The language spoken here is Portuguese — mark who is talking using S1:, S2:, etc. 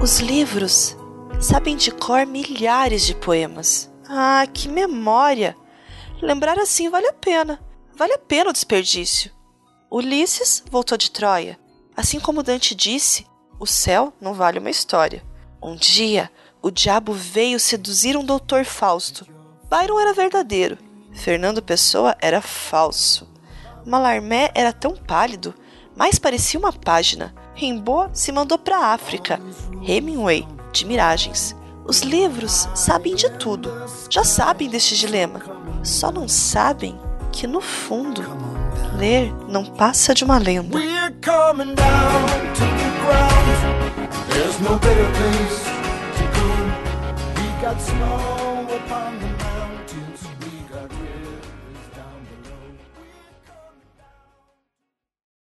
S1: Os livros sabem de cor milhares de poemas. Ah, que memória! Lembrar assim vale a pena. Vale a pena o desperdício. Ulisses voltou de Troia. Assim como Dante disse, o céu não vale uma história. Um dia, o diabo veio seduzir um doutor Fausto. Byron era verdadeiro, Fernando Pessoa era falso. Malarmé era tão pálido, mais parecia uma página. Rimbaud se mandou para a África. Hemingway, de Miragens. Os livros sabem de tudo, já sabem deste dilema. Só não sabem que, no fundo, ler não passa de uma lenda. There's no better place to go. We got snow upon the.